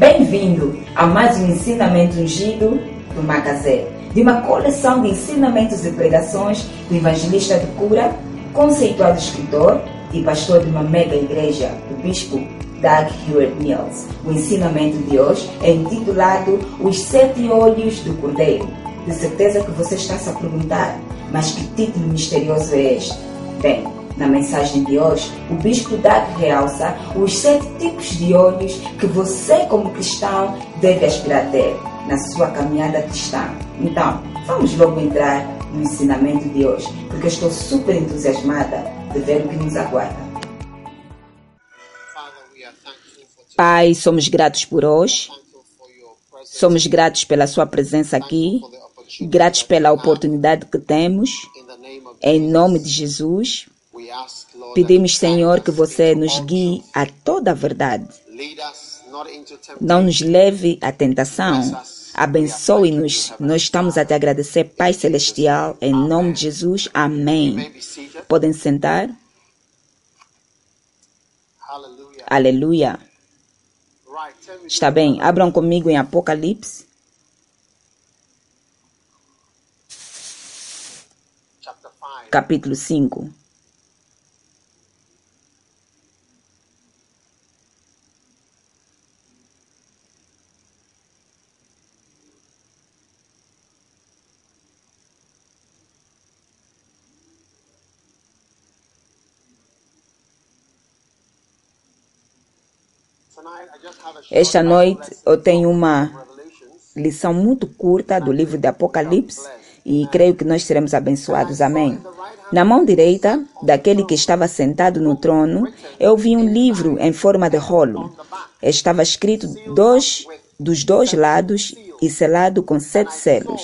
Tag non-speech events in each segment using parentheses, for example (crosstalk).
Bem-vindo a mais um ensinamento ungido do Macazé, de uma coleção de ensinamentos e pregações do evangelista de cura, conceituado escritor e pastor de uma mega igreja, do bispo Doug Hewitt Mills. O ensinamento de hoje é intitulado Os Sete Olhos do Cordeiro. De certeza que você está se a perguntar, mas que título misterioso é este? Bem, na mensagem de hoje, o Bispo Doug realça os sete tipos de olhos que você, como cristão, deve aspirar ter na sua caminhada cristã. Então, vamos logo entrar no ensinamento de hoje, porque estou super entusiasmada de ver o que nos aguarda. Pai, somos gratos por hoje. Somos gratos pela Sua presença aqui. Gratos pela oportunidade que temos. Em nome de Jesus, pedimos, Senhor, que você nos guie a toda a verdade. Não nos leve à tentação. Abençoe-nos. Nós estamos a te agradecer, Pai Celestial, em nome de Jesus. Amém. Podem sentar. Aleluia. Está bem, abram comigo em Apocalipse. Capítulo 5. Esta noite eu tenho uma lição muito curta do livro de Apocalipse e creio que nós seremos abençoados. Amém. Na mão direita daquele que estava sentado no trono, eu vi um livro em forma de rolo. Estava escrito dois, dos dois lados e selado com sete selos.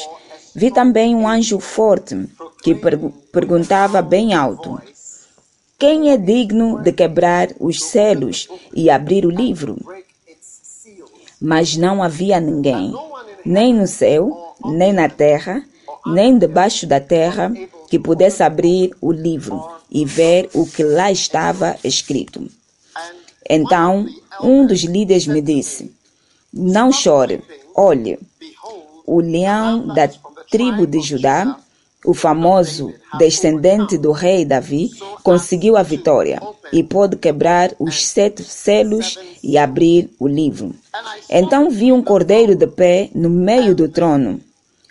Vi também um anjo forte que perguntava bem alto: Quem é digno de quebrar os selos e abrir o livro? Mas não havia ninguém, nem no céu, nem na terra, nem debaixo da terra, que pudesse abrir o livro e ver o que lá estava escrito. Então, um dos líderes me disse: Não chore, olhe, o leão da tribo de Judá, o famoso descendente do rei Davi, conseguiu a vitória e pôde quebrar os sete selos e abrir o livro. Então vi um cordeiro de pé no meio do trono,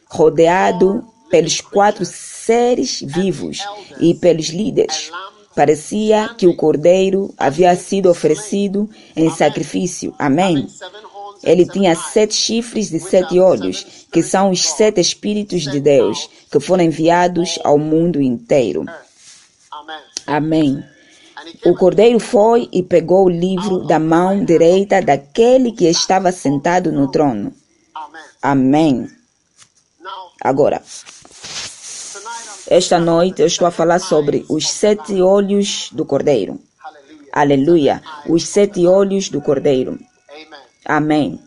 rodeado pelos quatro seres vivos e pelos líderes. Parecia que o cordeiro havia sido oferecido em sacrifício. Amém. Ele tinha sete chifres e sete olhos, que são os sete Espíritos de Deus, que foram enviados ao mundo inteiro. Amém. O cordeiro foi e pegou o livro da mão direita daquele que estava sentado no trono. Amém. Agora, esta noite eu estou a falar sobre os sete olhos do cordeiro. Aleluia. Os sete olhos do cordeiro. Amém.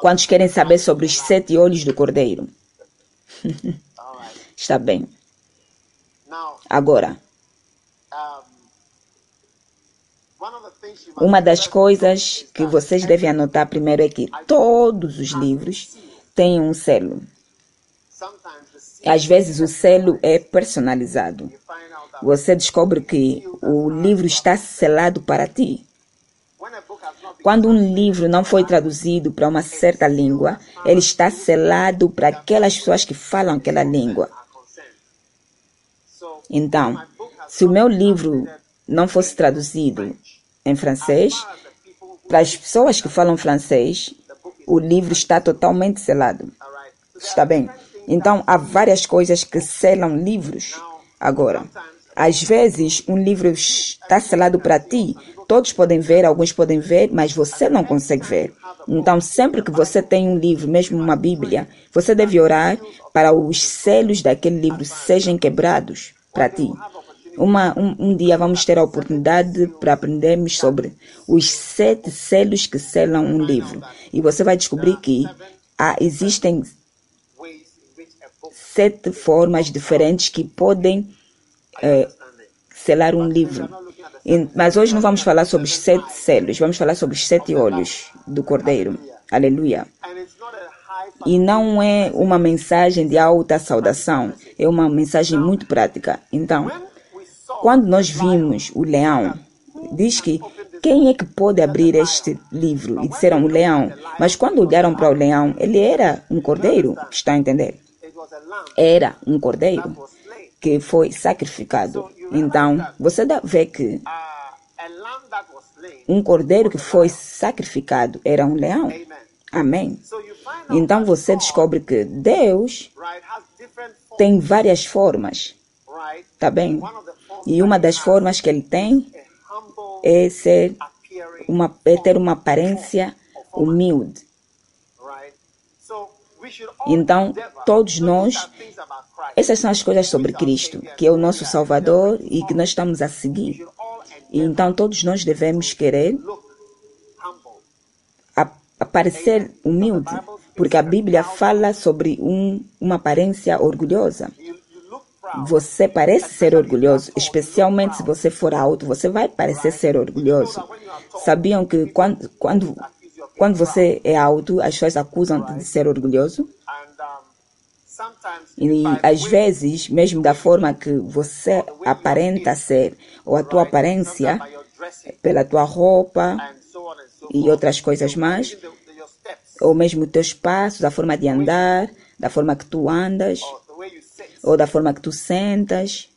Quantos querem saber sobre os sete olhos do cordeiro? Está bem. Agora, uma das coisas que vocês devem anotar primeiro é que todos os livros têm um selo. Às vezes o selo é personalizado. Você descobre que o livro está selado para ti. Quando um livro não foi traduzido para uma certa língua, ele está selado para aquelas pessoas que falam aquela língua. Então, se o meu livro não fosse traduzido em francês, para as pessoas que falam francês, o livro está totalmente selado. Está bem? Então, há várias coisas que selam livros. Agora, às vezes, um livro está selado para ti. Todos podem ver, alguns podem ver, mas você não consegue ver. Então, sempre que você tem um livro, mesmo uma Bíblia, você deve orar para os selos daquele livro sejam quebrados para ti. Uma, um, um, dia vamos ter a oportunidade para aprendermos sobre os sete selos que selam um livro. E você vai descobrir que há, existem sete formas diferentes que podem é, selar um livro. E- Mas hoje não vamos falar sobre os sete selos, vamos falar sobre os sete olhos do Cordeiro. Aleluia. E não é uma mensagem de alta saudação, é uma mensagem muito prática. Então, quando nós vimos o leão, diz que quem é que pode abrir este livro? E disseram o leão. Mas quando olharam para o leão, ele era um cordeiro. Está a entender? Era um cordeiro. Que foi sacrificado. Então, você vê que um cordeiro que foi sacrificado era um leão. Amém. Então você descobre que Deus tem várias formas, tá bem? E uma das formas que ele tem é ser uma é ter uma aparência humilde. Então, todos to nós-. Essas são as coisas sobre Cristo, que é o nosso Salvador e que nós estamos a seguir. E então todos nós devemos querer aparecer humilde, porque a Bíblia fala sobre um, uma aparência orgulhosa. Você parece ser orgulhoso, especialmente se você for alto, você vai parecer ser orgulhoso. Sabiam que quando, quando, quando você é alto, as pessoas acusam-te de ser orgulhoso? E às vezes, mesmo da forma que você aparenta ser, ou a tua aparência, dressing pela tua roupa e outras coisas mais, ou mesmo teus passos, a forma de andar, da forma que tu andas, ou da forma que tu sentas,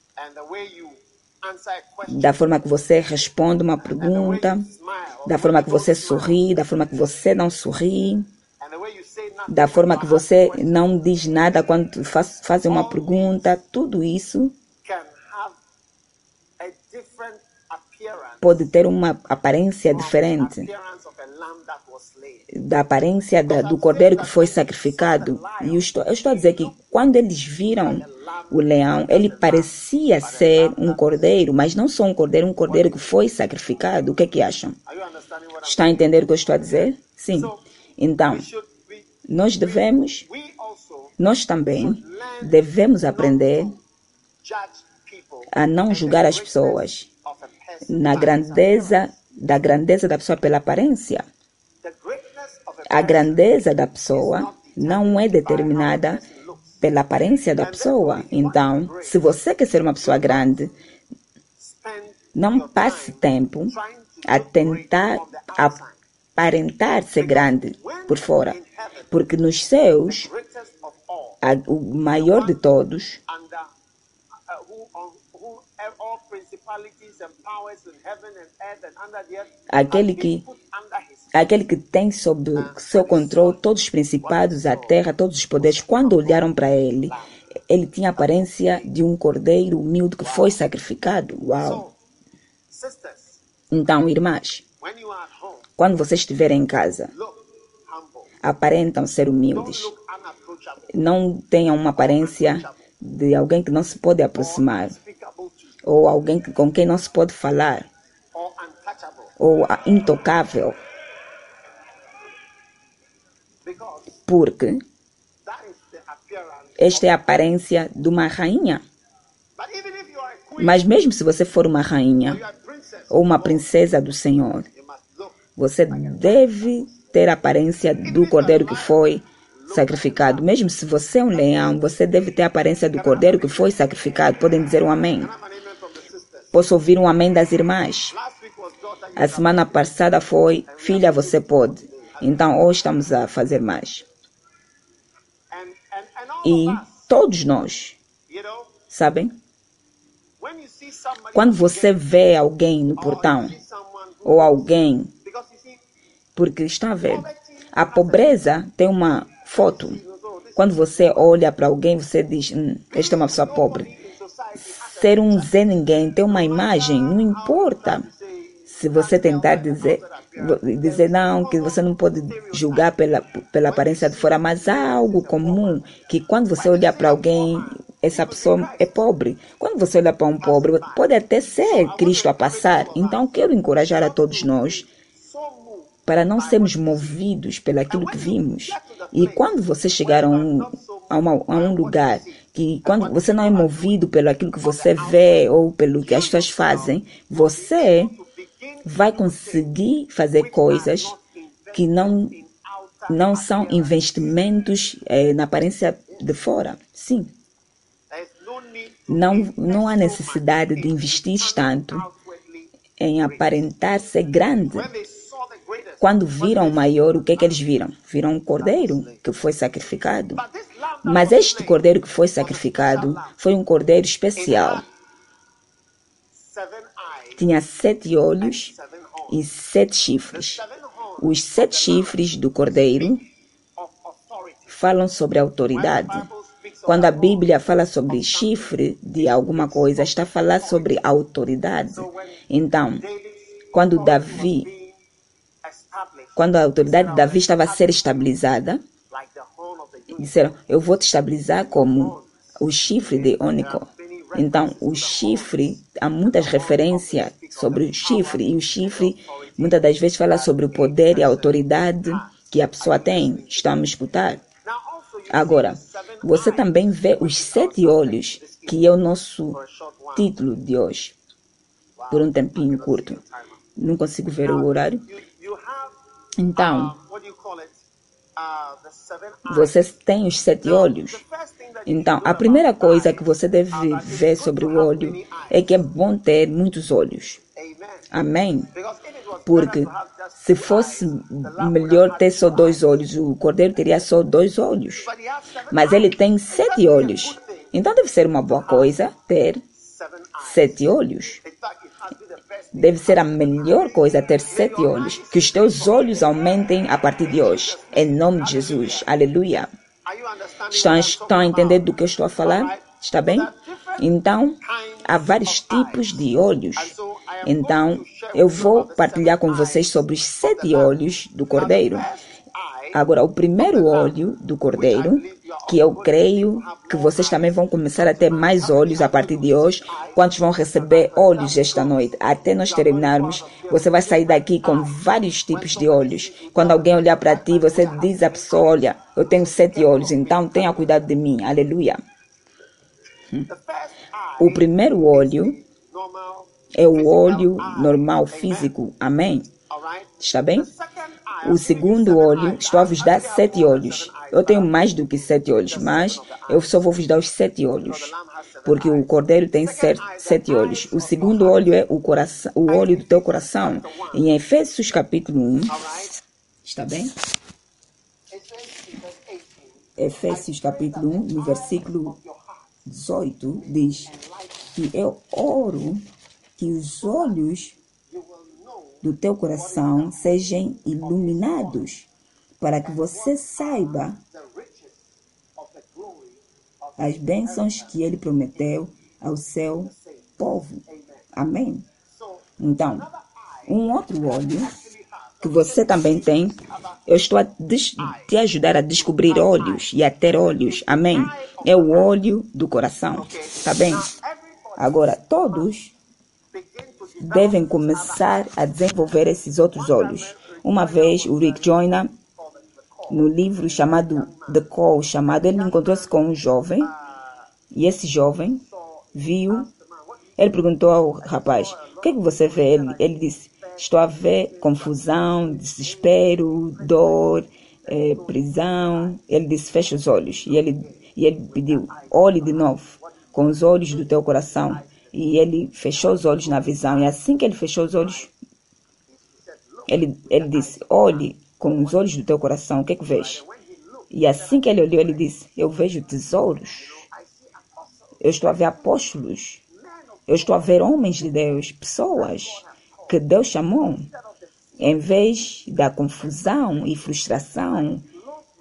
da forma que você responde uma pergunta, da forma que você sorri, da forma que você não sorri, da forma que você não diz nada quando faz, faz uma pergunta, tudo isso pode ter uma aparência diferente da aparência da- do cordeiro que foi sacrificado. E eu estou, eu estou a dizer que quando eles viram o leão, ele parecia ser um cordeiro, mas não só um cordeiro, um cordeiro que foi sacrificado. O que é que acham? Está a entender o que eu estou a dizer? Sim. Então, nós devemos, nós também devemos aprender a não julgar as pessoas na grandeza da grandeza da pessoa pela aparência. a grandeza da pessoa não é determinada pela aparência da pessoa. Então, se você quer ser uma pessoa grande, não passe tempo a tentar aparentar ser grande por fora. Porque nos céus, o maior de todos, Aquele que- aquele que tem sob seu controle todos os principados, a terra, todos os poderes, quando olharam para ele, ele tinha a aparência de um cordeiro humilde que foi sacrificado. Uau! Então, irmãs, quando vocês estiverem em casa, aparentam ser humildes. Não tenham uma aparência de alguém que não se pode aproximar, ou alguém com quem não se pode falar, ou intocável, porque esta é a aparência de uma rainha. Mas mesmo se você for uma rainha ou uma princesa do Senhor, você deve ter a aparência do cordeiro que foi sacrificado. Mesmo se você é um leão, você deve ter a aparência do cordeiro que foi sacrificado. Podem dizer um amém. Posso ouvir um amém das irmãs? A semana passada foi filha, você pode. Então hoje estamos a fazer mais. E todos nós, sabem? Quando você vê alguém no or portão, ou alguém, porque estão a ver, a pobreza tem uma foto. Quando você olha para alguém, você diz: hum, esta é uma pessoa pobre. Ser um Zé Ninguém tem uma imagem, não importa. Se você tentar dizer, dizer não, que você não pode julgar pela, pela aparência de fora, mas há algo comum que quando você olha para alguém, essa pessoa é pobre. Quando você olha para um pobre, pode até ser Cristo a passar. Então, quero encorajar a todos nós para não sermos movidos pelaquilo que vimos. E quando você chegar a um, a uma- a um lugar que quando você não é movido pelo aquilo que você vê ou pelo que as pessoas fazem, você vai conseguir fazer coisas que não não são investimentos eh, na aparência de fora. Sim. Não, não há necessidade de investir tanto em aparentar ser grande. Quando viram o maior, o que é que eles viram? Viram um cordeiro que foi sacrificado. Mas este cordeiro que foi sacrificado foi um cordeiro especial. Tinha sete olhos e sete chifres. Os sete chifres do cordeiro falam sobre autoridade. Quando a Bíblia fala sobre chifre de alguma coisa, está a falar sobre autoridade. Então, quando Davi, quando a autoridade de Davi estava a ser estabilizada, disseram: Eu vou te estabilizar como o chifre de Ônico. Então, o chifre, há muitas referências sobre o chifre, e o chifre muitas das vezes fala sobre o poder e a autoridade que a pessoa tem. Estão a escutar? Agora, você também vê os sete olhos, que é o nosso título de hoje, por um tempinho curto. Não consigo ver o horário. Então, você tem os sete olhos. Então, a primeira coisa que você deve ver sobre o olho é que é bom ter muitos olhos. Amém? Porque se fosse melhor ter só dois olhos, o cordeiro teria só dois olhos. Mas ele tem sete olhos. Então deve ser uma boa coisa ter sete olhos. Deve ser a melhor coisa ter sete olhos. Que os teus olhos aumentem a partir de hoje. Em nome de Jesus. Aleluia. Estão, estão a entender do que eu estou a falar? Está bem? Então, há vários tipos de olhos. Então, eu vou partilhar com vocês sobre os sete olhos do cordeiro. Agora, o primeiro olho do cordeiro, que eu creio que vocês também vão começar a ter mais olhos a partir de hoje. Quantos vão receber olhos esta noite? Até nós terminarmos, você vai sair daqui com vários tipos de olhos. Quando alguém olhar para ti, você diz à pessoa: Olha, eu tenho sete olhos, então tenha cuidado de mim. Aleluia. O primeiro olho é o olho normal físico. Amém? Está bem? O segundo olho, estou a vos dar sete olhos. Eu tenho mais do que sete olhos, mas eu só vou vos dar os sete olhos. Porque o cordeiro tem sete, olhos. O segundo olho é o, coração, o olho do teu coração. Em Efésios capítulo 1, está bem? Efésios capítulo 1, no versículo 18, diz que eu oro que os olhos do teu coração sejam iluminados, para que você saiba as bênçãos que ele prometeu ao seu povo. Amém? Então, um outro olho que você também tem, eu estou a te ajudar a descobrir olhos e a ter olhos. Amém? É o olho do coração. Tá bem? Agora, todos devem começar a desenvolver esses outros olhos. Uma vez o Rick Joyner, no livro chamado The Call, chamado, ele encontrou-se com um jovem e esse jovem viu, ele perguntou ao rapaz, o que, é que você vê? Ele, ele disse, estou a ver confusão, desespero, dor, eh, prisão. Ele disse, fecha os olhos. E ele, e ele pediu, olhe de novo, com os olhos do teu coração. E ele fechou os olhos na visão. E assim que ele fechou os olhos, ele, ele disse: Olhe com os olhos do teu coração, o que é que vês? E assim que ele olhou, ele disse: Eu vejo tesouros. Eu estou a ver apóstolos. Eu estou a ver homens de Deus, pessoas que Deus chamou. Em vez da confusão e frustração,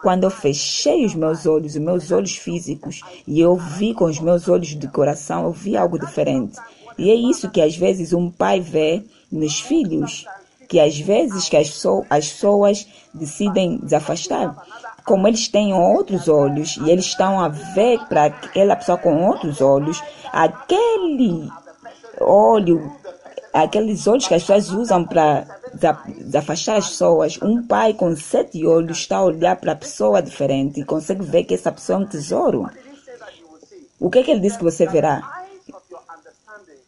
quando eu fechei os meus olhos, os meus olhos físicos, e eu vi com os meus olhos de coração, eu vi algo diferente. E é isso que às vezes um pai vê nos filhos, que às vezes que as, pessoas decidem desafastar. Como eles têm outros olhos e eles estão a ver para aquela pessoa com outros olhos, aquele olho, aqueles olhos que as pessoas usam para afastar as pessoas, um pai com sete olhos está a olhar para a pessoa diferente e consegue ver que essa pessoa é um tesouro. O que é que ele disse que você verá?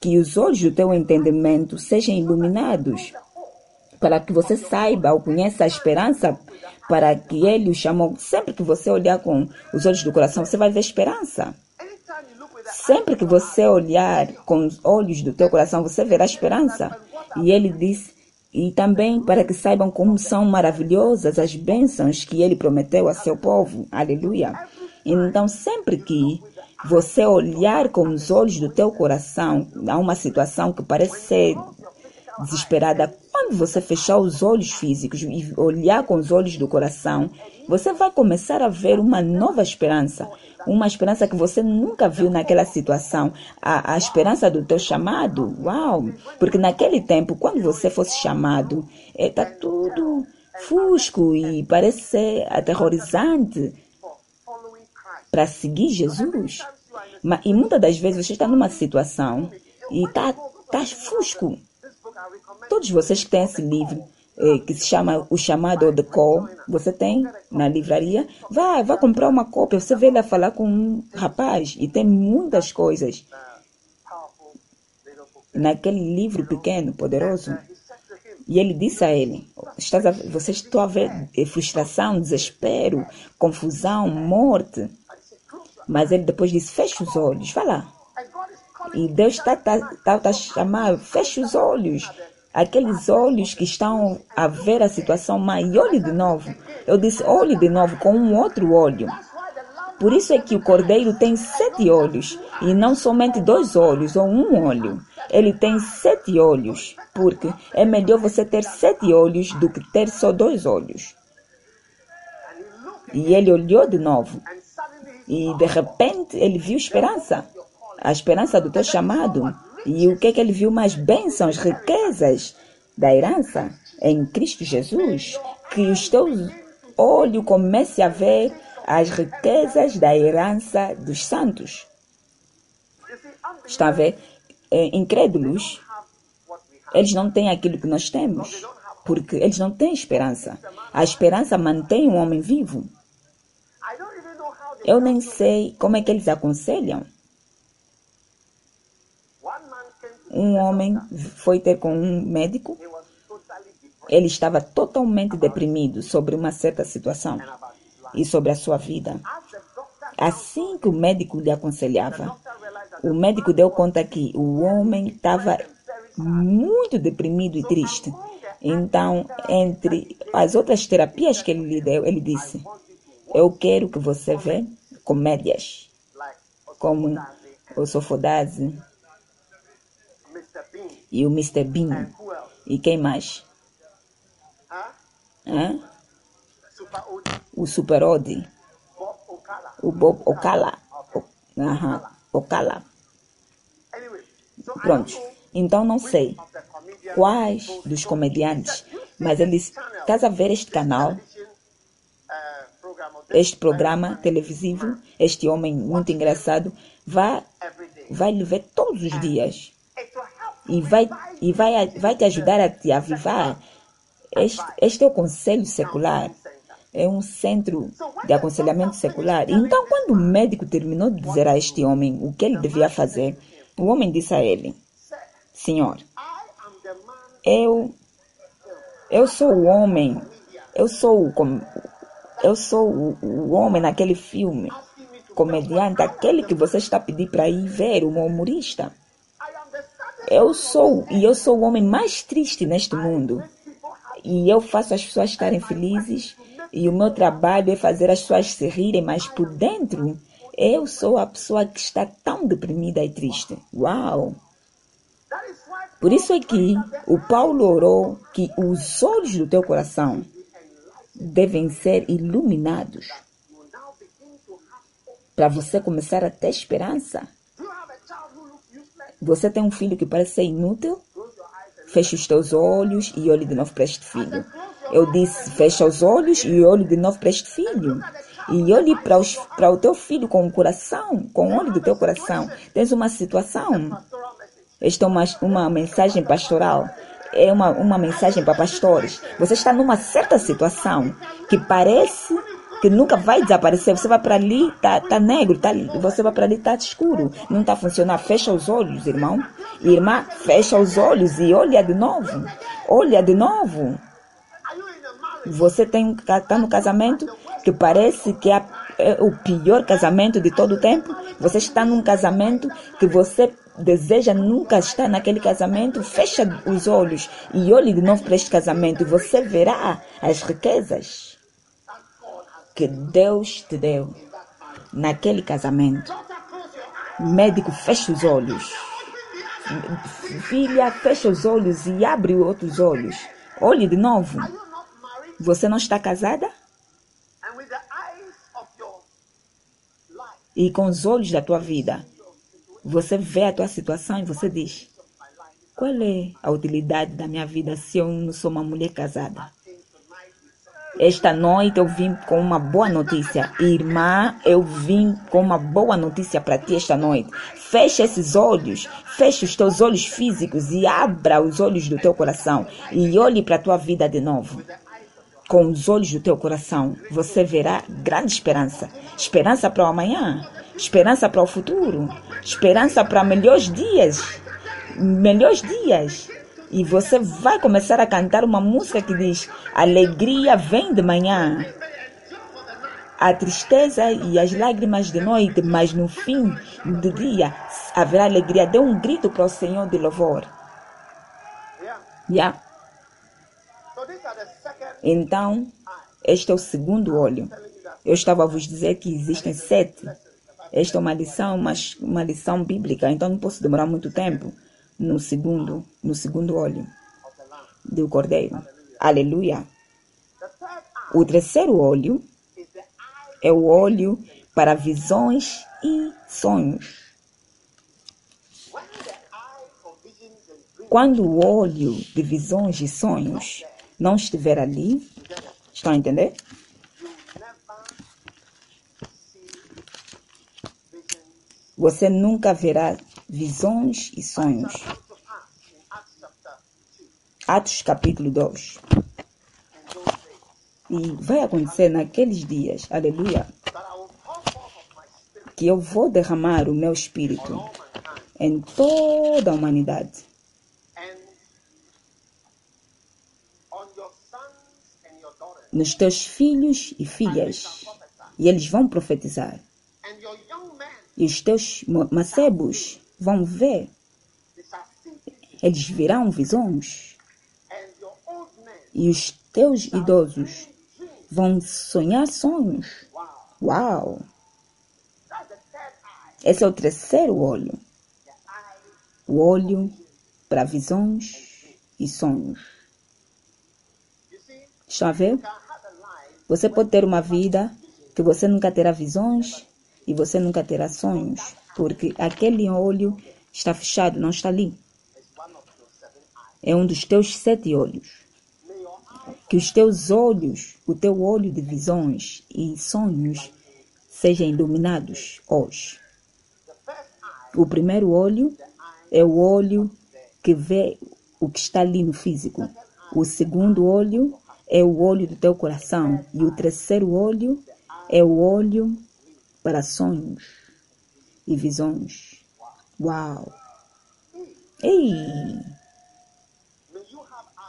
Que os olhos do teu entendimento sejam iluminados, para que você saiba ou conheça a esperança para que ele o chamou. Sempre que você olhar com os olhos do coração, você vai ver esperança. Sempre que você olhar com os olhos do teu coração, você verá esperança. E ele diz, e também para que saibam como são maravilhosas as bênçãos que ele prometeu a seu povo. Aleluia. Então, sempre que você olhar com os olhos do teu coração a uma situação que parece ser desesperada, quando você fechar os olhos físicos e olhar com os olhos do coração, você vai começar a ver uma nova esperança. Uma esperança que você nunca viu naquela situação. A, a esperança do teu chamado. Uau! Porque naquele tempo, quando você fosse chamado, está tudo fusco e parece ser aterrorizante para seguir Jesus. E muitas das vezes você está numa situação e está tá fusco. Todos vocês que têm esse livro, eh, que se chama O Chamado The Call, você tem na livraria, vá, vá comprar uma cópia. Você vê lá falar com um rapaz e tem muitas coisas naquele livro pequeno, poderoso. E ele disse a ele: Estás a, Vocês estão a ver eh, frustração, desespero, confusão, morte. Mas ele depois disse: Feche os olhos, vai lá. E Deus está tá, tá, tá chamando, feche os olhos. Aqueles olhos que estão a ver a situação, mas olhe de novo. Eu disse, olhe de novo com um outro olho. Por isso é que o cordeiro tem sete olhos e não somente dois olhos ou um olho. Ele tem sete olhos, porque é melhor você ter sete olhos do que ter só dois olhos. E ele olhou de novo e de repente ele viu esperança, a esperança do teu chamado. E o que é que ele viu mais? Bênçãos, riquezas da herança em Cristo Jesus. Que os teus olhos comecem a ver as riquezas da herança dos santos. Está a ver? É, incrédulos, eles não têm aquilo que nós temos, porque eles não têm esperança. A esperança mantém o homem vivo. Eu nem sei como é que eles aconselham. Um homem foi ter com um médico. Ele estava totalmente deprimido sobre uma certa situação e sobre a sua vida. Assim que o médico lhe aconselhava, o médico deu conta que o homem estava muito deprimido e triste. Então, entre as outras terapias que ele lhe deu, ele disse: Eu quero que você vê comédias como o Sofodase e o Mr. Bean. else? E quem mais? Hã? O Super Odi, o Bob Ocala. O, aham, Ocala. Pronto. Então não sei quais dos comediantes, me, mas eles. Estás a ver este canal, of este programa televisivo, este homem muito engraçado, vai, vai lhe ver todos os dias It will help e vai, e vai, vai te ajudar a te avivar. Este, este é o conselho secular. É um centro de aconselhamento secular. Então, quando o médico terminou de dizer a este homem o que ele devia fazer, o homem disse a ele: Senhor, eu eu sou o homem eu sou o eu sou o, o homem naquele filme comediante aquele que você está pedindo para ir ver o humorista eu sou e eu sou o homem mais triste neste mundo. E eu faço as pessoas estarem felizes. E o meu trabalho é fazer as pessoas se rirem mas por dentro eu sou a pessoa que está tão deprimida e triste. Uau! Por isso é que o Paulo orou que os olhos do teu coração devem ser iluminados. Para você começar a ter esperança. Você tem um filho que parece ser inútil? Feche os teus olhos e olhe de novo para este filho. Eu disse, fecha os olhos e olhe de novo para este filho. E olhe para, o teu filho com o coração, com o olho do teu coração. Tens uma situação. Esta é uma, uma mensagem pastoral. É uma, uma mensagem para pastores. Você está numa certa situação que parece que nunca vai desaparecer. Você vai para ali, tá, tá negro, tá, você vai para ali, tá escuro. Não tá funcionando. Fecha os olhos, irmão. Irmã, fecha os olhos e olha de novo. Olha de novo. Você tem tá no casamento que parece que é, é o pior casamento de todo o tempo. Você está num casamento que você deseja nunca estar naquele casamento, fecha os olhos e olhe de novo para este casamento e você verá as riquezas que Deus te deu naquele casamento. Médico, fecha os olhos. Filha, fecha os olhos e abre outros olhos. Olhe de novo. Você não está casada? E com os olhos da tua vida, você vê a tua situação e você diz: qual é a utilidade da minha vida se eu não sou uma mulher casada? Esta noite eu vim com uma boa notícia. Irmã, eu vim com uma boa notícia para ti esta noite. Feche esses olhos, feche os teus olhos físicos e abra os olhos do teu coração e olhe para a tua vida de novo com os olhos do teu coração, você verá grande esperança. Esperança para o amanhã, esperança para o futuro, esperança para melhores dias. Melhores dias. E você vai começar a cantar uma música que diz: Alegria vem de manhã. A tristeza e as lágrimas de noite, mas no fim do dia haverá alegria. Dê um grito para o Senhor de louvor. Yeah. Então, este é o segundo olho. Eu estava a vos dizer que existem sete. Esta é uma lição, mas uma lição bíblica, então não posso demorar muito tempo no segundo, no segundo olho do cordeiro. Aleluia. O terceiro olho é o olho para visões e sonhos. Quando o olho de visões e sonhos não estiver ali, estão a entender? Você nunca verá visões e sonhos. Atos capítulo 2. E vai acontecer naqueles dias, aleluia, que eu vou derramar o meu espírito em toda a humanidade. nos teus filhos e filhas, e eles vão profetizar. E os teus macebos vão ver. Eles verão visões. E os teus idosos vão sonhar sonhos. Uau! Esse é o terceiro olho. O olho para visões e sonhos. Está a ver? Você pode ter uma vida que você nunca terá visões e você nunca terá sonhos, porque aquele olho está fechado, não está ali. É um dos teus sete olhos. Que os teus olhos, o teu olho de visões e sonhos, sejam iluminados hoje. O primeiro olho é o olho que vê o que está ali no físico. O segundo olho é o olho do teu coração. E o terceiro olho é o olho para sonhos e visões. Uau! Ei!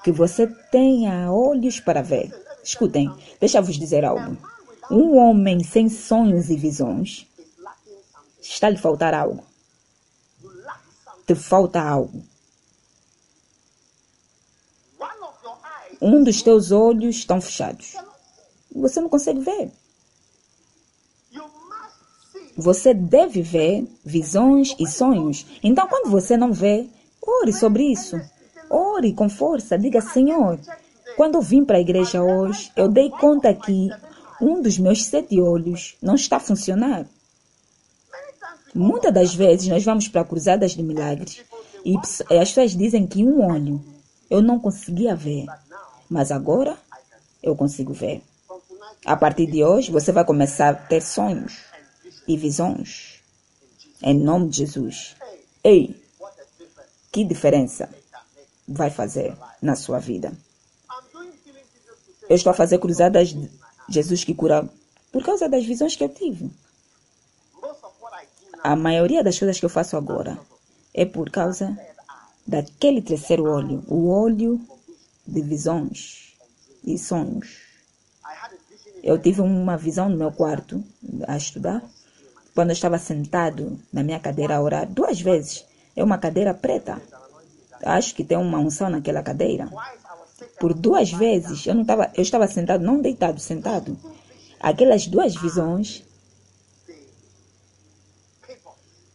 Que você tenha olhos para ver. Escutem, deixa eu vos dizer algo. Um homem sem sonhos e visões está lhe faltar algo. Te falta algo. um dos teus olhos estão fechados. Você não consegue ver. Você deve ver visões e sonhos. Então, quando você não vê, ore sobre isso. Ore com força. Diga, Senhor, quando eu vim para a igreja hoje, eu dei conta que um dos meus sete olhos não está a funcionar. Muitas das vezes nós vamos para cruzadas de milagres e as pessoas dizem que um olho eu não conseguia ver. Mas agora eu consigo ver. A partir de hoje, você vai começar a ter sonhos e visões. Em nome de Jesus. Ei, que diferença vai fazer na sua vida? Eu estou a fazer cruzadas de Jesus que cura Por causa das visões que eu tive. A maioria das coisas que eu faço agora é por causa daquele terceiro olho, o olho de visões e sonhos. Eu tive uma visão no meu quarto a estudar, quando eu estava sentado na minha cadeira a orar, duas vezes. É uma cadeira preta. Acho que tem uma unção naquela cadeira. Por duas vezes eu não estava, eu estava sentado, não deitado, sentado. Aquelas duas visões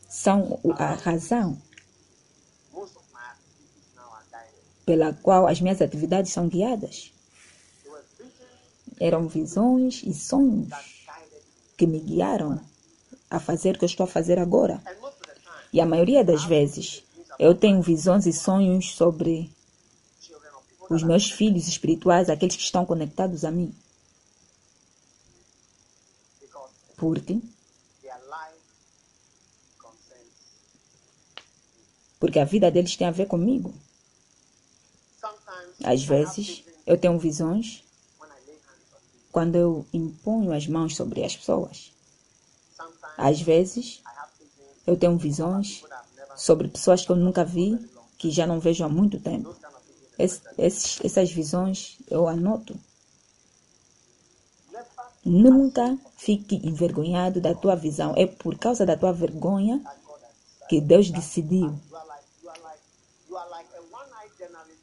são a razão pela qual as minhas atividades são guiadas. Eram visões e sonhos que me guiaram a fazer o que eu estou a fazer agora. E a maioria das vezes eu tenho visões e sonhos sobre os meus filhos espirituais, aqueles que estão conectados a mim, porque porque a vida deles tem a ver comigo. Às vezes eu tenho visões quando eu imponho as mãos sobre as pessoas. Às vezes eu tenho visões sobre pessoas que eu nunca vi, que já não vejo há muito tempo. Es- esses- essas visões eu anoto. Nunca fique envergonhado da tua visão. É por causa da tua vergonha que Deus decidiu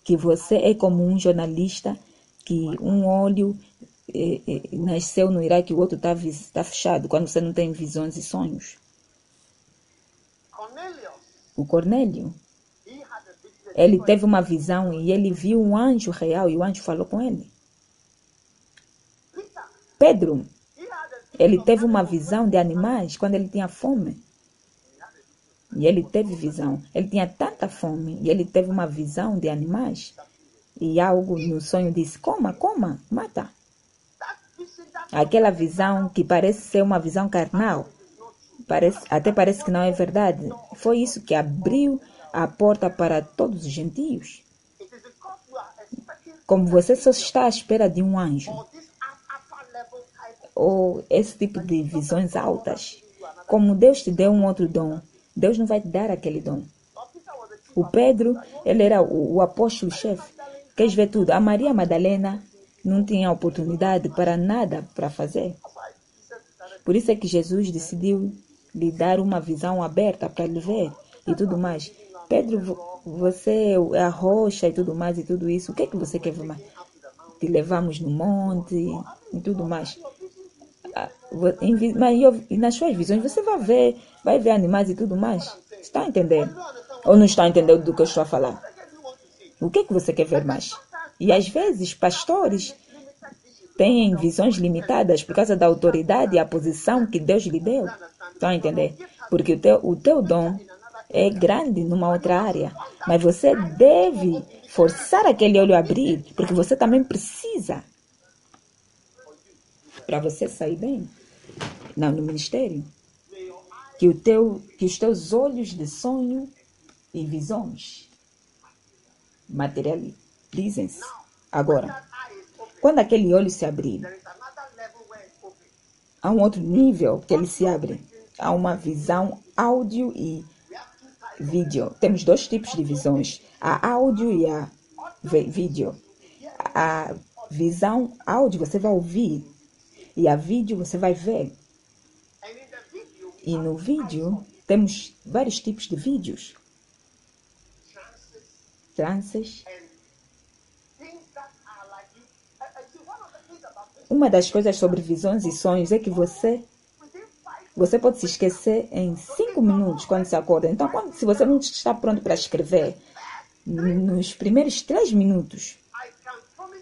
que você é como um jornalista que um olho nasceu no Iraque e o outro está fechado, quando você não tem visões e sonhos. O Cornélio, ele teve uma visão e ele viu um anjo real e o anjo falou com ele. Pedro, ele teve uma visão de animais quando ele tinha fome. E ele teve visão. Ele tinha tanta fome e ele teve uma visão de animais. E algo no sonho disse: coma, coma, mata. Aquela visão que parece ser uma visão carnal, parece, até parece que não é verdade. Foi isso que abriu a porta para todos os gentios. Como você só está à espera de um anjo, ou esse tipo de visões altas, como Deus te deu um outro dom, Deus não vai te dar aquele dom. O Pedro, ele era o, o apóstolo-chefe. Queres ver tudo? A Maria Madalena não tinha oportunidade para nada para fazer. Por isso é que Jesus decidiu lhe dar uma visão aberta para ele ver e tudo mais. Pedro, vo- você é a rocha e tudo mais e tudo isso. O que é que você quer ver mais? Te levamos no monte e tudo mais. Ah, Mas nas suas visões você vai ver, vai ver animais e tudo mais. Está a entender? Ou não está a entender do que eu estou a falar? O que é que você quer ver mais? E às vezes, pastores têm visões limitadas por causa da autoridade e a posição que Deus lhe deu. Estão a entender? Porque o teu, o teu dom é grande numa outra área. Mas você deve forçar aquele olho a abrir, porque você também precisa para você sair bem não, no ministério. Que, o teu, que os teus olhos de sonho e visões materializem-se. Agora, quando aquele olho se abrir, há um outro nível que ele se abre. Há uma visão áudio e vídeo. Temos dois tipos de visões: a áudio e a vídeo. A visão áudio você vai ouvir e a vídeo você vai ver. E no vídeo temos vários tipos de vídeos, trances Uma das coisas sobre visões e sonhos é que você você pode se esquecer em cinco minutos quando se acorda. Então, quando, se você não está pronto para escrever, nos primeiros três minutos,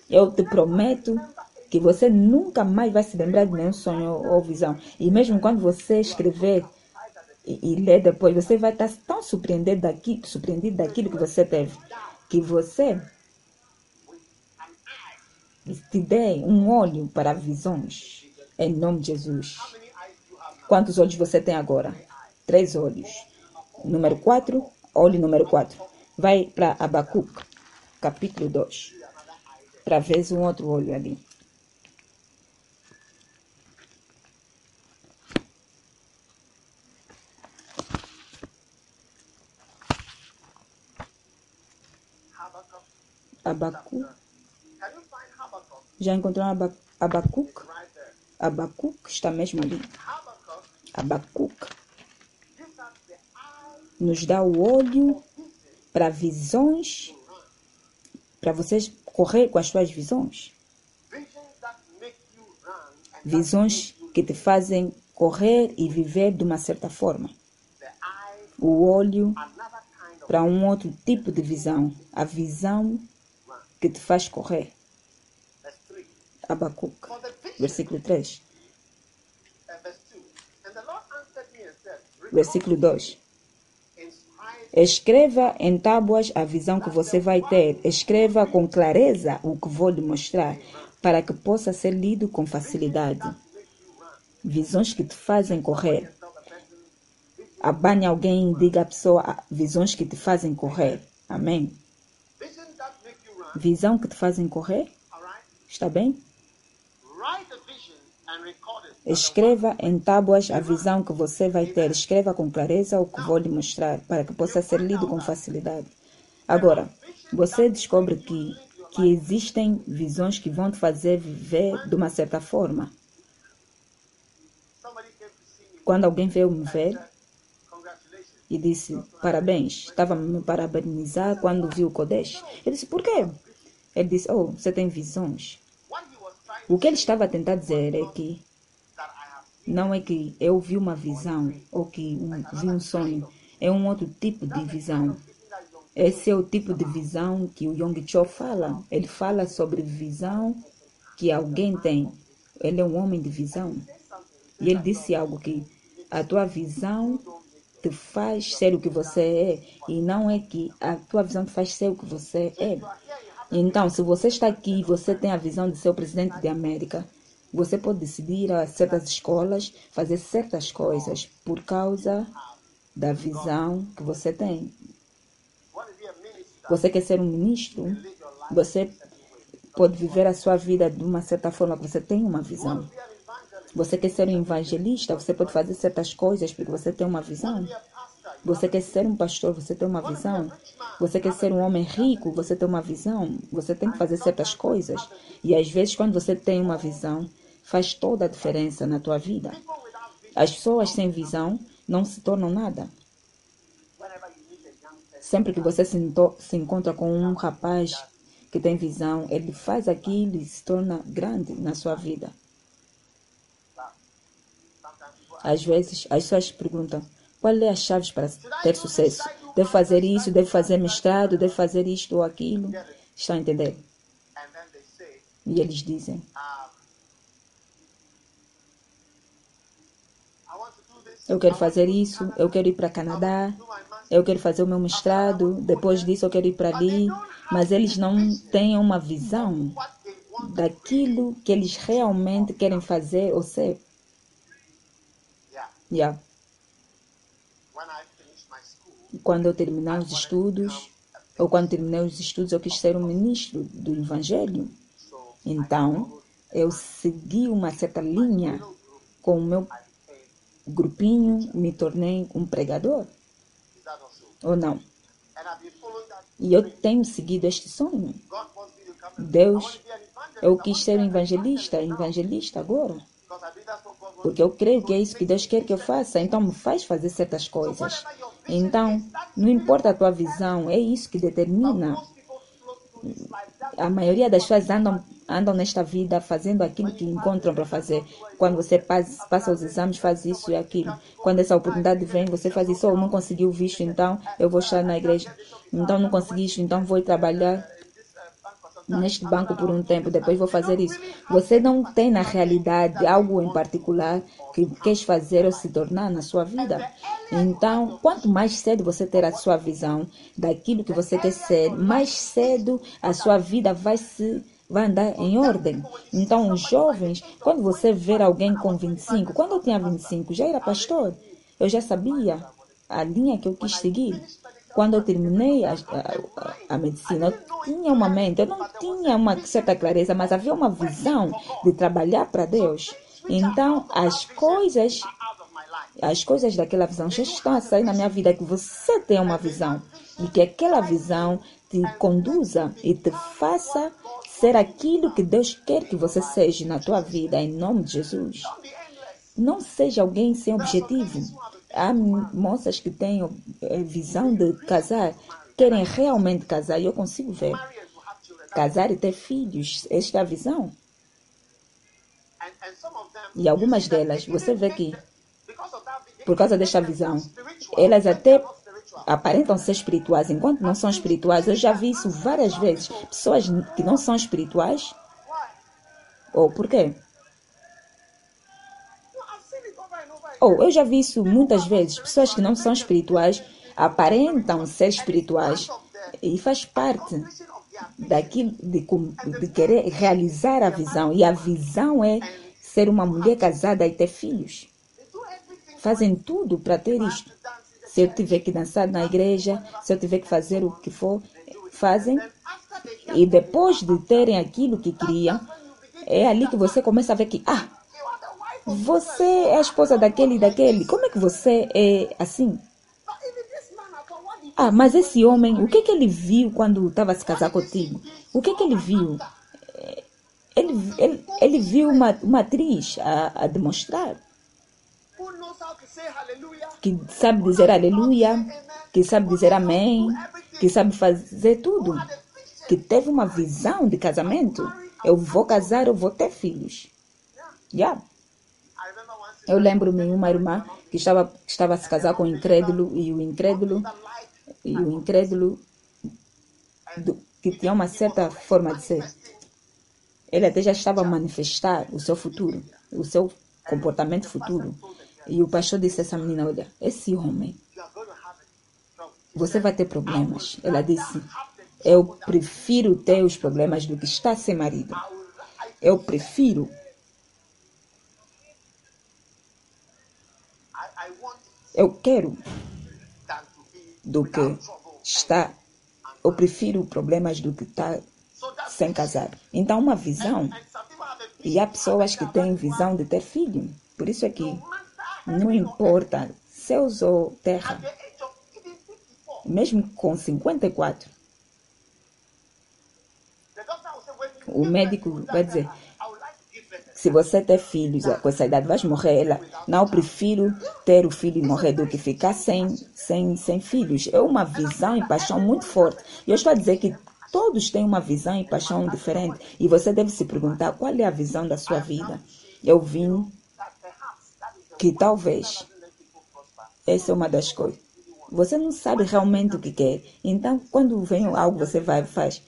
eu te prometo que você nunca mais vai se lembrar de nenhum sonho ou visão. E mesmo quando você escrever e, e ler depois, você vai estar tão surpreendido, daqui, surpreendido daquilo que você teve, que você te dei um olho para visões. Em nome de Jesus. Quantos olhos você tem agora? Três olhos. Número quatro, olho número quatro. Vai para Abacuc, capítulo 2. Para ver um outro olho ali. Abacuc já encontraram Aba- Abacuc? Abacuc está mesmo ali. Abacuc nos dá o olho para visões, para vocês correr com as suas visões. Visões que te fazem correr e viver de uma certa forma. O olho para um outro tipo de visão. A visão que te faz correr. Verse 3. Abacuc, For the vision, versículo 3. uh, verse 2. And the Lord answered me and said, Versículo 2. Inscribe Escreva em tábuas a visão que você vai ter. Escreva com clareza o que vou lhe mostrar, para que possa ser lido com facilidade. Visões que te fazem correr. Abane alguém e diga à pessoa ah, visões que te fazem correr. Amém. Visão que te fazem correr? Está bem? Escreva em tábuas a visão que você vai ter. Escreva com clareza o que vou lhe mostrar, para que possa ser lido com facilidade. Agora, você descobre que, que existem visões que vão te fazer viver de uma certa forma. Quando alguém veio me ver e disse parabéns, estava me parabenizar quando viu o Kodesh. Eu disse, por quê? Ele disse, oh, você tem visões. O que ele estava a tentar dizer é que Não é que eu vi uma visão ou que um- vi um sonho. É um outro tipo de visão. Esse é o tipo de visão que o Yong Cho fala. Ele fala sobre visão que alguém tem. Ele é um homem de visão. E ele disse algo que a tua visão te faz ser o que você é. E não é que a tua visão te faz ser o que você é. Então, se você está aqui e você tem a visão de ser o presidente da América, você pode decidir ir a certas escolas, fazer certas coisas por causa da visão que você tem. Você quer ser um ministro? Você pode viver a sua vida de uma certa forma você tem uma visão. Você quer ser um evangelista? Você pode fazer certas coisas porque você tem uma visão. Você quer ser um pastor? Você tem uma visão. Você quer ser um homem rico? Você tem uma visão. Você tem que fazer certas coisas. E às vezes, quando você tem uma visão, faz toda a diferença na tua vida. As pessoas sem visão não se tornam nada. Sempre que você se, se encontra com um rapaz que tem visão, ele faz aquilo e se torna grande na sua vida. Às vezes, as pessoas perguntam: qual é as chaves para ter sucesso? Deve fazer isso, deve fazer mestrado, deve fazer isto ou aquilo. Estão a entender? E eles dizem: eu quero fazer isso, eu quero ir para Canadá, eu quero fazer o meu mestrado, depois disso eu quero ir para ali. Mas eles não têm uma visão daquilo que eles realmente querem fazer ou ser. Yeah. Quando eu terminar os estudos, ou quando terminei os estudos, eu quis ser um ministro do Evangelho. Então, eu segui uma certa linha com o meu grupinho, me tornei um pregador, ou não? E eu tenho seguido este sonho. Deus, eu quis ser um evangelista, evangelista agora. Porque eu creio que é isso que Deus quer que eu faça, então me faz fazer certas coisas. Então, não importa a tua visão, é isso que determina. A maioria das pessoas andam, andam nesta vida fazendo aquilo que encontram para fazer. Quando você passa, passa os exames, faz isso e aquilo. Quando essa oportunidade vem, você faz isso. Ou não conseguiu visto, então eu vou estar na igreja. Então não consegui isso, então vou trabalhar neste banco por um tempo, depois vou fazer isso. Você não tem na realidade algo em particular que queres fazer ou se tornar na sua vida. Então, quanto mais cedo você ter a sua visão daquilo que você quer ser, mais cedo a sua vida vai se vai andar em ordem. Então, os jovens, quando você ver alguém com 25, quando eu tinha 25, já era pastor. Eu já sabia a linha que eu quis seguir. Quando eu terminei a, a, a medicina, eu tinha uma mente, eu não tinha uma certa clareza, mas havia uma visão de trabalhar para Deus. Então, as coisas as coisas daquela visão já estão a sair na minha vida, que você tenha uma visão e que aquela visão te conduza e te faça ser aquilo que Deus quer que você seja na tua vida, em nome de Jesus. Não seja alguém sem objetivo. Há moças que têm eh, visão de casar, querem realmente casar, e eu consigo ver. Casar e ter filhos, esta é visão. E algumas delas, você vê que, por causa desta visão, elas até aparentam ser espirituais enquanto não são espirituais. Eu já vi isso várias vezes. Pessoas que não são espirituais. Ou por quê? Ou eu já vi isso muitas vezes. Pessoas que não são espirituais aparentam ser espirituais e faz parte daquilo de, de querer realizar a visão. E a visão é ser uma mulher casada e ter filhos. Fazem tudo para ter isto. Se eu tiver que dançar na igreja, se eu tiver que fazer o que for, fazem. E depois de terem aquilo que queriam, é ali que você começa a ver que, ah, você é a esposa daquele e daquele. Como é que você é assim? Ah, mas esse homem, o que, que ele viu quando estava se casar contigo? O que, que ele viu? Ele, ele, ele viu uma, uma atriz a, a demonstrar que sabe dizer aleluia, que sabe dizer amém, que sabe fazer tudo, que teve uma visão de casamento. Eu vou casar, eu vou ter filhos. Yeah. Eu lembro-me uma irmã que estava, estava a se casar com o incrédulo e o incrédulo e o incrédulo do, que tinha uma certa forma de ser. Ele até já estava a manifestar o seu futuro, o seu comportamento futuro. E o pastor disse a essa menina: Olha, esse homem, você vai ter problemas. Ela disse: Eu prefiro ter os problemas do que estar sem marido. Eu prefiro. Eu quero do que estar. Eu prefiro problemas do que estar sem casar. Então, uma visão. E há pessoas que têm visão de ter filho. Por isso é que não importa céus ou terra, mesmo com 54, o médico vai dizer: se você ter filhos com essa idade, vais morrer. Ela, não, prefiro ter o filho e morrer do que ficar sem, sem, sem filhos. É uma visão e paixão muito forte. E eu estou a dizer que todos têm uma visão e paixão diferente. E você deve se perguntar qual é a visão da sua vida. Eu vim que talvez essa é uma das coisas. Você não sabe realmente o que quer. Então, quando vem algo, você vai e faz.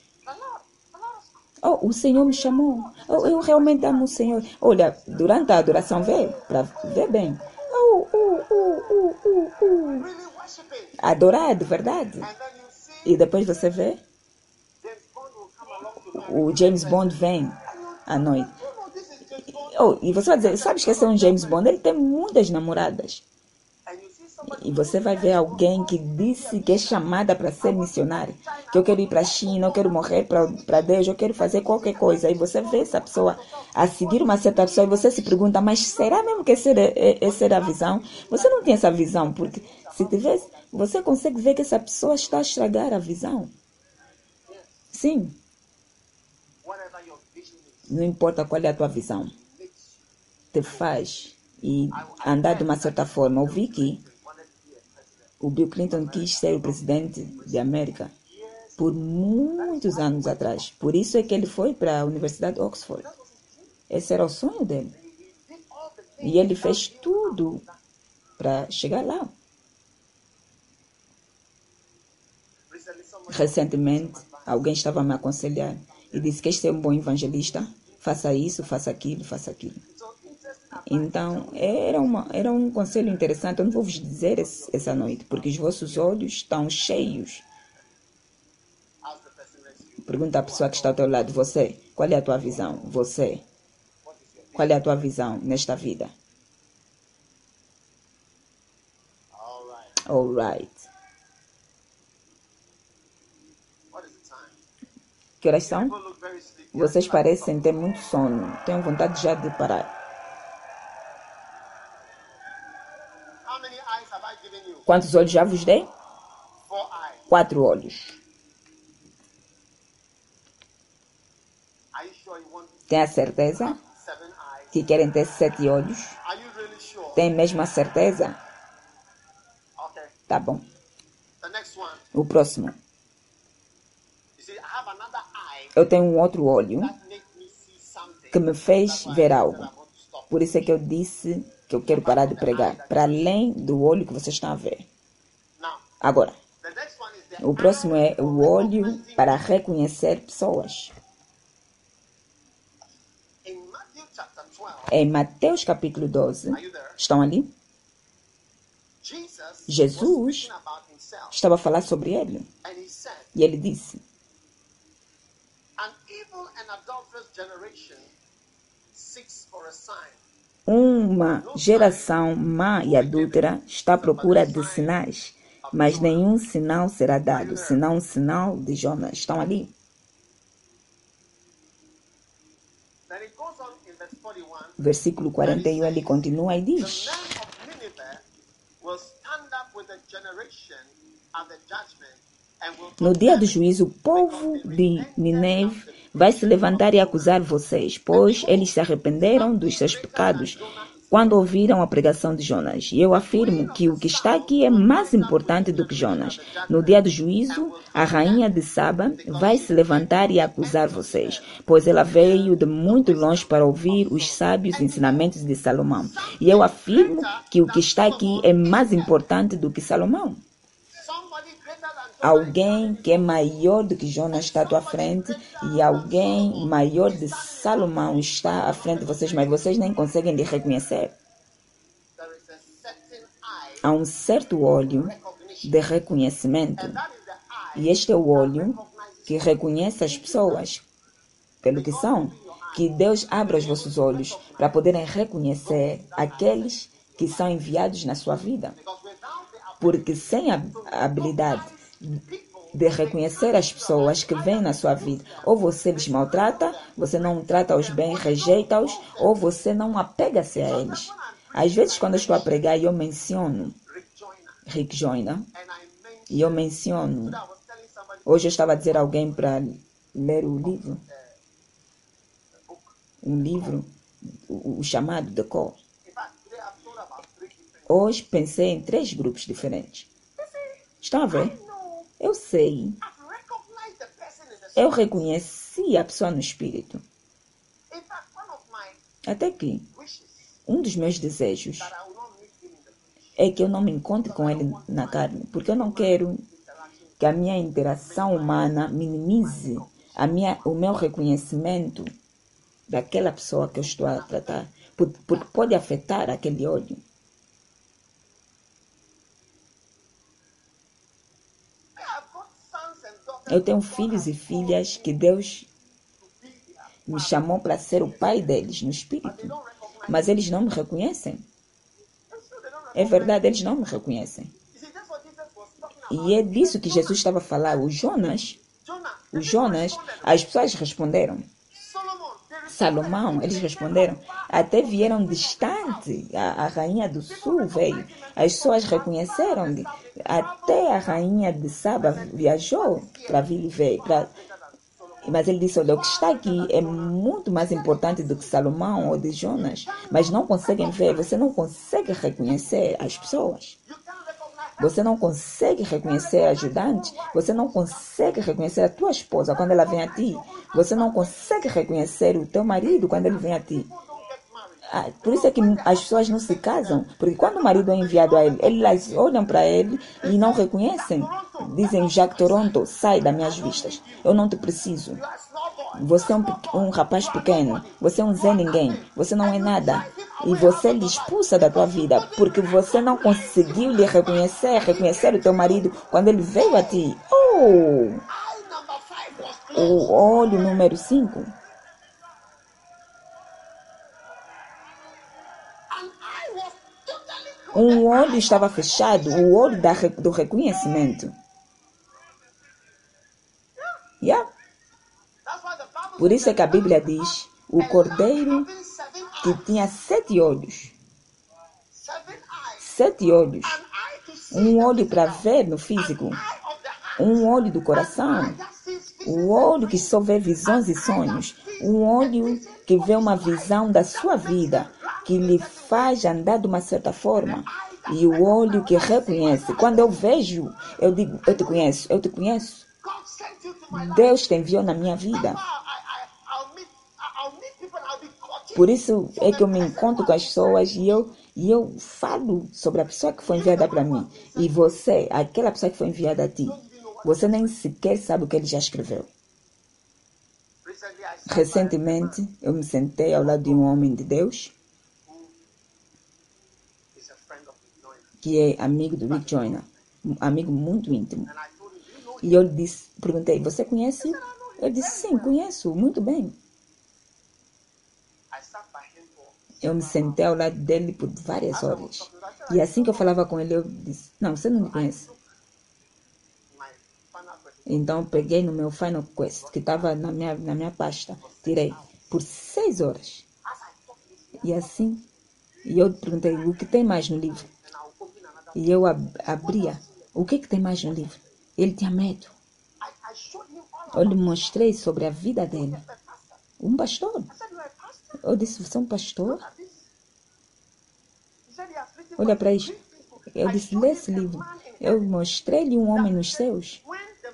Oh, o Senhor me chamou. Oh, eu realmente amo o Senhor. Olha, durante a adoração, vê, para ver bem. Oh, oh, oh, oh, oh, oh. Adorar de verdade. E depois você vê. O James Bond vem à noite. Oh, e você vai dizer, sabe que esse é um James Bond? Ele tem muitas namoradas. E você vai ver alguém que disse que é chamada para ser missionária, que eu quero ir para a China, eu quero morrer para Deus, eu quero fazer qualquer coisa. E você vê essa pessoa a seguir uma certa pessoa e você se pergunta, mas será mesmo que essa essa era a visão? Você não tem essa visão, porque se tivesse, você consegue ver que essa pessoa está a estragar a visão. Sim. Não importa qual é a tua visão te faz e andar de uma certa forma. Ouvi que o Bill Clinton quis ser o presidente da América por muitos anos atrás. Por isso é que ele foi para a Universidade de Oxford. Esse era o sonho dele. E ele fez tudo para chegar lá. Recentemente, alguém estava me aconselhar e disse que este é um bom evangelista. Faça isso, faça aquilo, faça aquilo. Então, era, uma, era um conselho interessante. Eu não vou vos dizer esse, essa noite, porque os vossos olhos estão cheios. Pergunta à pessoa que está ao teu lado: Você, qual é a tua visão? Você, qual é a tua visão nesta vida? All right. Que horas são? Vocês parecem ter muito sono. Tenho vontade já de parar. Quantos olhos já vos dei? Quatro olhos. Tem a certeza que querem ter sete olhos? Tem mesmo a certeza? Tá bom. O próximo. Eu tenho um outro olho que me fez ver algo. Por isso é que eu disse que eu quero parar de pregar. Para além do olho que vocês estão a ver. Agora, o próximo é o olho para reconhecer pessoas. In Matthew chapter 12, Em Mateus capítulo 12, are you there? estão ali? Jesus, Estava a falar sobre ele. E ele disse: An evil and adulterous generation seeks for a sign. Uma geração má e adúltera está à procura de sinais, mas nenhum sinal será dado, senão um sinal de Jonas. Estão ali? Then it goes on in verse 41. Versículo 41 ele continua e diz: No dia do juízo, o povo de Nineve vai se levantar e acusar vocês, pois eles se arrependeram dos seus pecados quando ouviram a pregação de Jonas. E eu afirmo que o que está aqui é mais importante do que Jonas. No dia do juízo, a rainha de Saba vai se levantar e acusar vocês, pois ela veio de muito longe para ouvir os sábios ensinamentos de Salomão. E eu afirmo que o que está aqui é mais importante do que Salomão. Alguém que é maior do que Jonas está à tua frente e alguém maior de Salomão está à frente de vocês, mas vocês nem conseguem lhe reconhecer. Há um certo olho de reconhecimento e este é o olho que reconhece as pessoas pelo que são. Que Deus abra os vossos olhos para poderem reconhecer aqueles que são enviados na sua vida. Porque sem a habilidade de reconhecer as pessoas que vêm na sua vida, ou você os maltrata, você não trata-os bem, rejeita-os, ou você não apega-se a eles. Às vezes, quando eu estou a pregar, eu menciono Rick Joyner e eu menciono. Hoje eu estava a dizer a alguém para ler o livro, um livro, o, o chamado The Call. Hoje pensei em três grupos diferentes. Estão a ver? Eu sei Eu reconheci a pessoa no espírito. Até que um dos meus desejos é que eu não me encontre com ele na carne, porque eu não quero que a minha interação humana minimize a minha, o meu reconhecimento daquela pessoa que eu estou a tratar, por- porque pode afetar aquele olho. Eu tenho filhos e filhas que Deus me chamou para ser o pai deles no espírito, mas eles não me reconhecem. É verdade, eles não me reconhecem. E é disso que Jesus estava a falar. O Jonas, o Jonas, as pessoas responderam. Salomão, eles responderam. Até vieram distante. A, a rainha do sul veio. As pessoas reconheceram. Até a rainha de Saba viajou para vir e ver. Pra... Mas ele disse: Olha, o que está aqui é muito mais importante do que Salomão ou de Jonas. Mas não conseguem ver. Você não consegue reconhecer as pessoas. Você não consegue reconhecer a ajudante. Você não consegue reconhecer a tua esposa quando ela vem a ti. Você não consegue reconhecer o teu marido quando ele vem a ti. Por isso é que as pessoas não se casam. Porque quando o marido é enviado a ele, elas olham para ele e não reconhecem. Dizem, Jacques Toronto, sai das minhas vistas. Eu não te preciso. Você é um, um rapaz pequeno. Você é um Zé Ninguém. Você não é nada. E você lhe expulsa da tua vida porque você não conseguiu lhe reconhecer, reconhecer o teu marido quando ele veio a ti. Oh! O olho número 5. Um olho estava fechado, o olho da do reconhecimento. Yeah. Por isso é que a Bíblia diz: o cordeiro que tinha sete olhos, sete olhos, um olho para ver no físico, um olho do coração, o olho que só vê visões e sonhos, um olho que vê uma visão da sua vida, que lhe faz andar de uma certa forma, e o olho que reconhece. Quando eu vejo, eu digo: Eu te conheço, eu te conheço. Deus te enviou na minha vida. Por isso é que eu me encontro com as pessoas e eu, e eu falo sobre a pessoa que foi enviada para mim. E você, aquela pessoa que foi enviada a ti, você nem sequer sabe o que ele já escreveu. Recentemente, eu me sentei ao lado de um homem de Deus que é amigo do Rick Joyner, um amigo muito íntimo. E eu disse, perguntei, você conhece? Ele disse, sim, conheço, muito bem. Eu me sentei ao lado dele por várias horas. E assim que eu falava com ele, eu disse: Não, você não me conhece. Então peguei no meu Final Quest, que estava na minha, na minha pasta, tirei por seis horas. E assim, e eu perguntei: O que tem mais no livro? E eu ab abria: O que, que tem mais no livro? Ele tinha medo. Eu lhe mostrei sobre a vida dele. Um pastor. Eu disse, você é um pastor? Olha para isto. Eu disse, lê esse livro. Eu mostrei-lhe um homem nos céus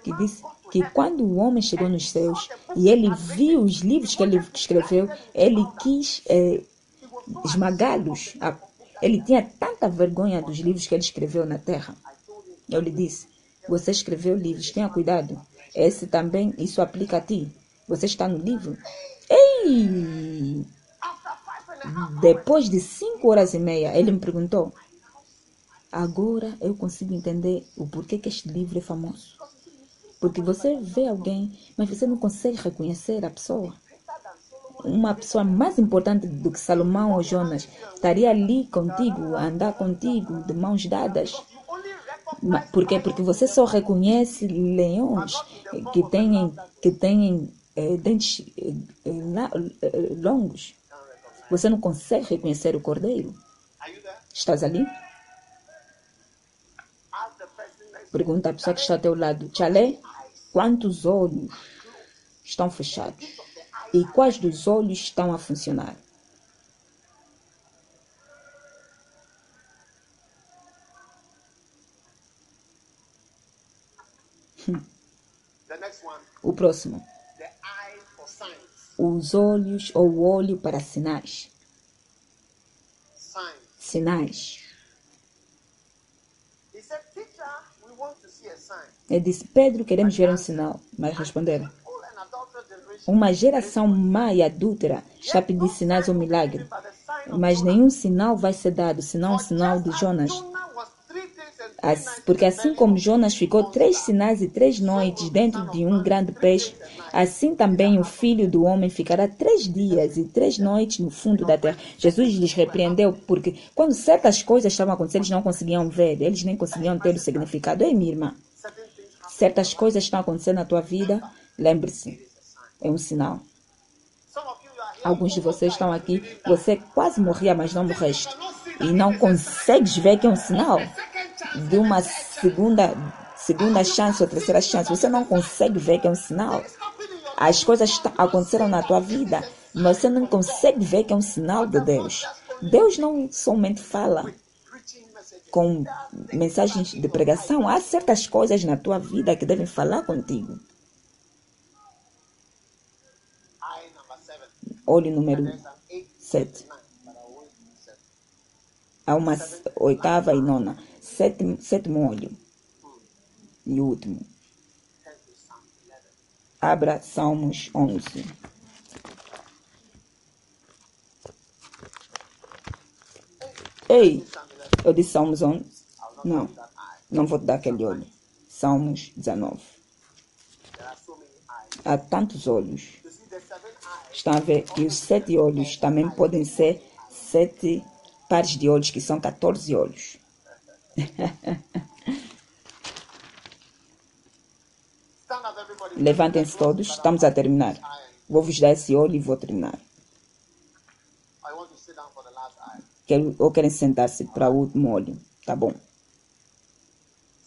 que disse que quando o homem chegou nos céus e ele viu os livros que ele escreveu, ele quis é, esmagá-los. Ele tinha tanta vergonha dos livros que ele escreveu na terra. Eu lhe disse, você escreveu livros, tenha cuidado. Esse também, isso aplica a ti. Você está no livro. Ei! Depois de cinco horas e meia, ele me perguntou: Agora eu consigo entender o porquê que este livro é famoso. Porque você vê alguém, mas você não consegue reconhecer a pessoa. Uma pessoa mais importante do que Salomão ou Jonas estaria ali contigo, a andar contigo, de mãos dadas. Por quê? Porque você só reconhece leões que têm, que têm é, dentes é, longos. Você não consegue reconhecer o cordeiro. Estás ali? Pergunta a pessoa que está ao teu lado. Tchalé, quantos olhos estão fechados? E quais dos olhos estão a funcionar? O próximo. Os olhos ou o olho para sinais. Sinais. Ele disse, Pedro, queremos ver um sinal. Mas responderam. Uma geração má e adúltera está pedindo sinais ou milagre. Mas nenhum sinal vai ser dado, senão o sinal de Jonas. Porque assim como Jonas ficou três sinais e três noites dentro de um grande peixe, assim também o filho do homem ficará três dias e três noites no fundo da terra. Jesus lhes repreendeu porque quando certas coisas estavam acontecendo, eles não conseguiam ver, eles nem conseguiam ter o significado. Ei, minha irmã, certas coisas estão acontecendo na tua vida, lembre-se, é um sinal. Alguns de vocês estão aqui, você quase morria, mas não morreste. E não consegues ver que é um sinal de uma segunda, segunda chance ou terceira chance. Você não consegue ver que é um sinal. As coisas aconteceram na tua vida, mas você não consegue ver que é um sinal de Deus. Deus não somente fala com mensagens de pregação, há certas coisas na tua vida que devem falar contigo. Olho número 7. Há uma oitava e nona sétimo, sétimo olho e último. Abra Salmos 11. Ei, eu disse Salmos 11? Não, não vou te dar aquele olho. Salmos 19. Há tantos olhos. Estão a ver? E os sete olhos também podem ser sete pares de olhos, que são 14 olhos. (laughs) Levantem-se todos, estamos a terminar. Vou vos dar esse olho e vou terminar. Quero, ou querem sentar-se para o último olho? Tá bom.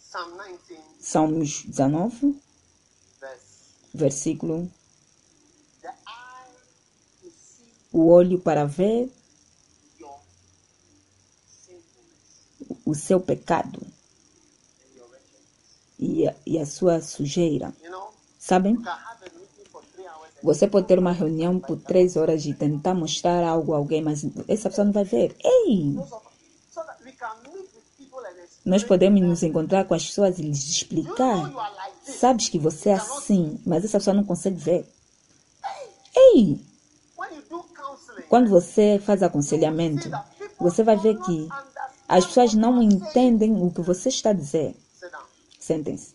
Psalm 19, Salmos 19, verse versículo: O olho para ver o seu pecado e a, e a sua sujeira. Sabem? Você pode ter uma reunião por três horas e tentar mostrar algo a alguém, mas essa pessoa não vai ver. Ei! Nós podemos nos encontrar com as pessoas e lhes explicar. Sabes que você é assim, mas essa pessoa não consegue ver. Ei! Quando você faz aconselhamento, você vai ver que as pessoas não entendem o que você está a dizer. Sentem-se.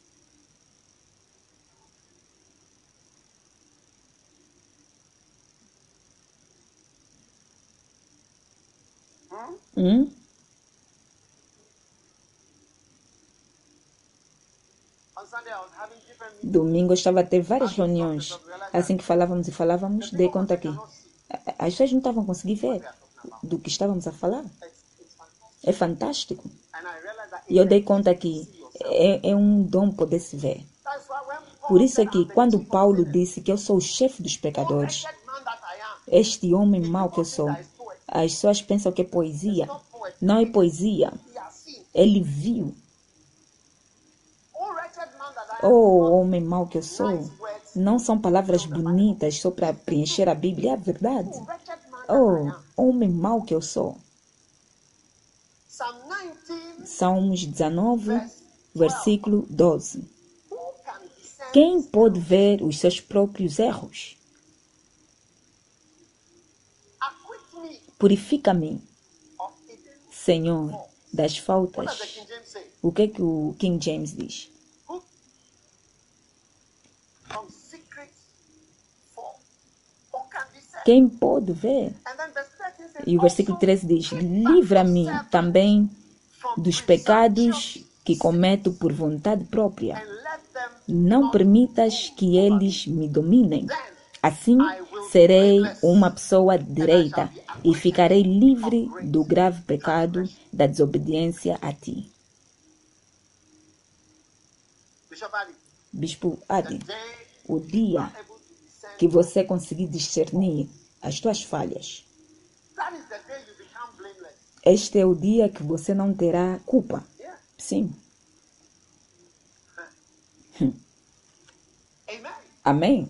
Hum? Domingo eu estava a ter várias reuniões. Assim que falávamos e falávamos, dei conta que a- a- as pessoas não estavam conseguindo ver do que estávamos a falar. É fantástico. E eu dei conta que é, é um dom poder se ver. Por isso é que "I'm the quando Paulo disse que eu sou o chefe dos pecadores, este homem mau que eu sou, as pessoas pensam que é poesia. Não é poesia. Ele viu. I am, Oh, homem mau que eu sou. Não são palavras bonitas só para preencher a Bíblia, é verdade. Oh, homem mau que eu sou. Psalm 19, Salmos 19, versículo 12. who can discern Quem pode ver os seus próprios erros? Purifica-me. Senhor, das faltas. O que é que o King James diz? Quem pode ver? And then verse 13 says, E o versículo 13 diz: Livra-me também dos pecados que cometo por vontade própria. Não permitas que eles me dominem. Assim serei uma pessoa direita e ficarei livre do grave pecado da desobediência a ti. Bispo Adi, o dia que você conseguir discernir as tuas falhas, este é o dia que você não terá culpa. Sim. Amém?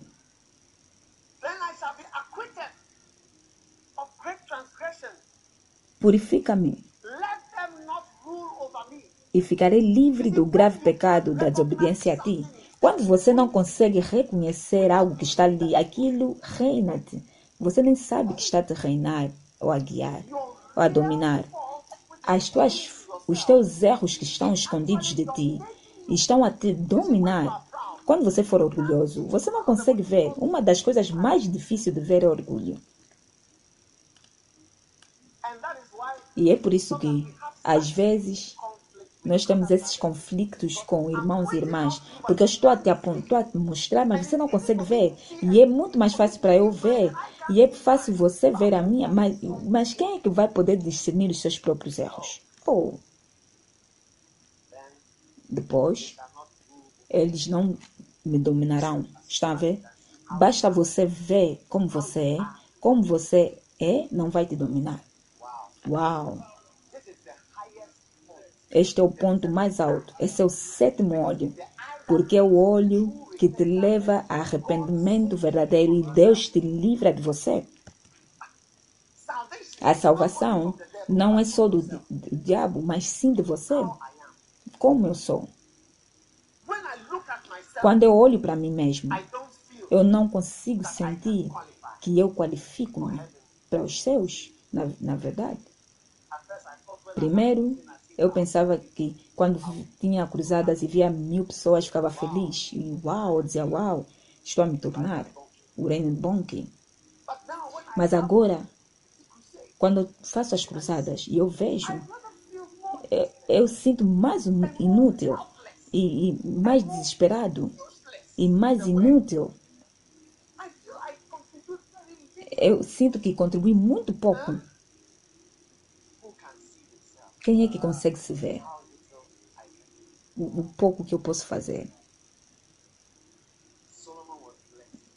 Purifica-me e ficarei livre do grave pecado da desobediência a ti. Quando você não consegue reconhecer algo que está ali, aquilo reina-te. Você nem sabe que está a te reinar ou a guiar ou a dominar. As tuas, os teus erros que estão escondidos de ti estão a te dominar. Quando você for orgulhoso, você não consegue ver. Uma das coisas mais difíceis de ver é orgulho. E é por isso que, às vezes, nós temos esses conflitos com irmãos e irmãs, porque eu estou a te apontar, a te mostrar, mas você não consegue ver. E é muito mais fácil para eu ver. E é fácil você ver a minha, mas, mas quem é que vai poder discernir os seus próprios erros? Oh. Depois, eles não me dominarão. Está a ver? Basta você ver como você é. Como você é, não vai te dominar. Uau! Este é o ponto mais alto. Esse é o sétimo olho. Porque é o olho que te leva a arrependimento verdadeiro e Deus te livra de você. A salvação não é só do, do diabo, mas sim de você. Como eu sou. Quando eu olho para mim mesmo, eu não consigo sentir que eu qualifico-me para os céus, na, na verdade. Primeiro, eu pensava que quando tinha cruzadas e via mil pessoas, ficava feliz. E uau, dizia, uau, estou a me tornar o Reino Bonke. Mas agora, quando faço as cruzadas e eu vejo, eu, eu sinto mais inútil e, e mais desesperado e mais inútil. Eu sinto que contribui muito pouco. Quem é que consegue se ver? O, o pouco que eu posso fazer.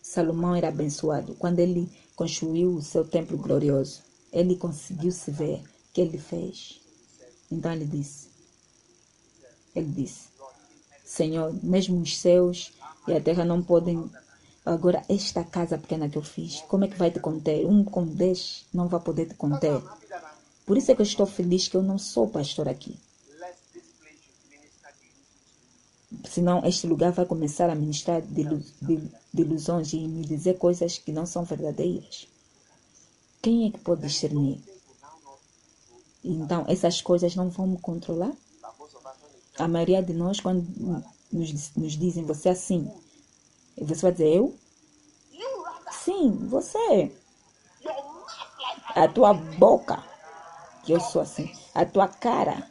Salomão era abençoado. Quando ele construiu o seu templo glorioso, ele conseguiu se ver o que ele fez. Então ele disse: Ele disse, Senhor, mesmo os céus e a terra não podem. Agora, esta casa pequena que eu fiz, como é que vai te conter? Um com dez não vai poder te conter. Por isso é que eu estou feliz que eu não sou pastor aqui. Senão este lugar vai começar a ministrar de, ilu- de- de ilusões e me dizer coisas que não são verdadeiras. Quem é que pode discernir? Então, essas coisas não vão me controlar? A maioria de nós, quando nos, nos dizem você é assim, você vai dizer eu? Sim, você. like A tua boca, que eu sou assim. A tua cara.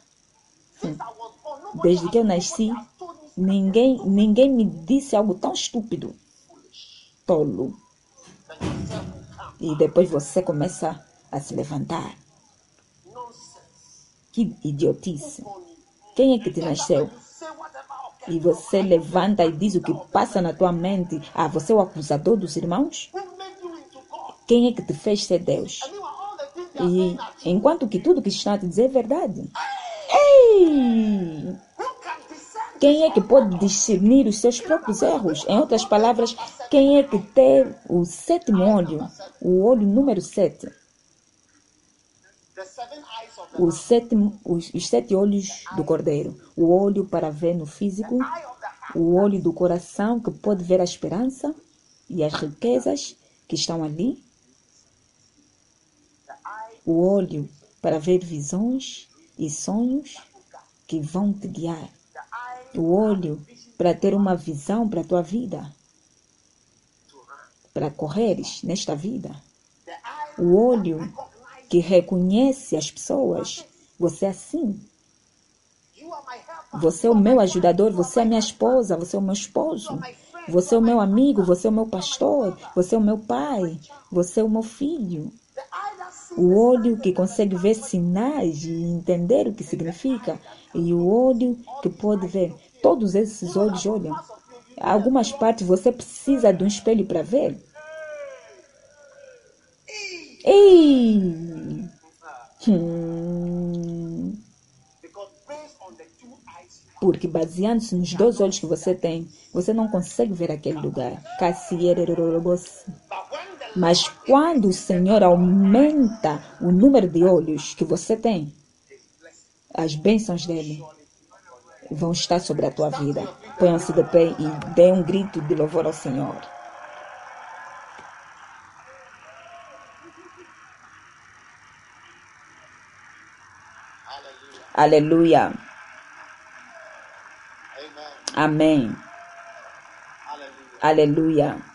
Desde que eu nasci, ninguém, ninguém me disse algo tão estúpido. Tolo. E depois você começa a se levantar. Que idiotice. Quem é que te nasceu? E você levanta e diz o que passa na tua mente. Ah, você é o acusador dos irmãos? Quem é que te fez ser Deus? E enquanto que tudo que estão a te dizer é verdade. Ei! Quem é que pode discernir os seus próprios erros? Em outras palavras, quem é que tem o sétimo olho? O olho número sete. O sétimo, os, os sete olhos do cordeiro. O olho para ver no físico, o olho do coração que pode ver a esperança e as riquezas que estão ali, o olho para ver visões e sonhos que vão te guiar, o olho para ter uma visão para a tua vida, para correres nesta vida, o olho que reconhece as pessoas. Você é assim, você é o meu ajudador, você é minha esposa, você é o meu esposo. Você é o meu amigo, você é o meu pastor, você é o meu pai, você é o meu filho. O olho que consegue ver sinais e entender o que significa. E o olho que pode ver. Todos esses olhos olham. Algumas partes você precisa de um espelho para ver. Ei! Hum, porque baseando-se nos dois olhos que você tem, você não consegue ver aquele lugar. Cassiererorobos. Mas quando o Senhor aumenta o número de olhos que você tem, as bênçãos dele vão estar sobre a tua vida. Ponham-se de pé e dê um grito de louvor ao Senhor. Aleluia. Amém. Aleluia.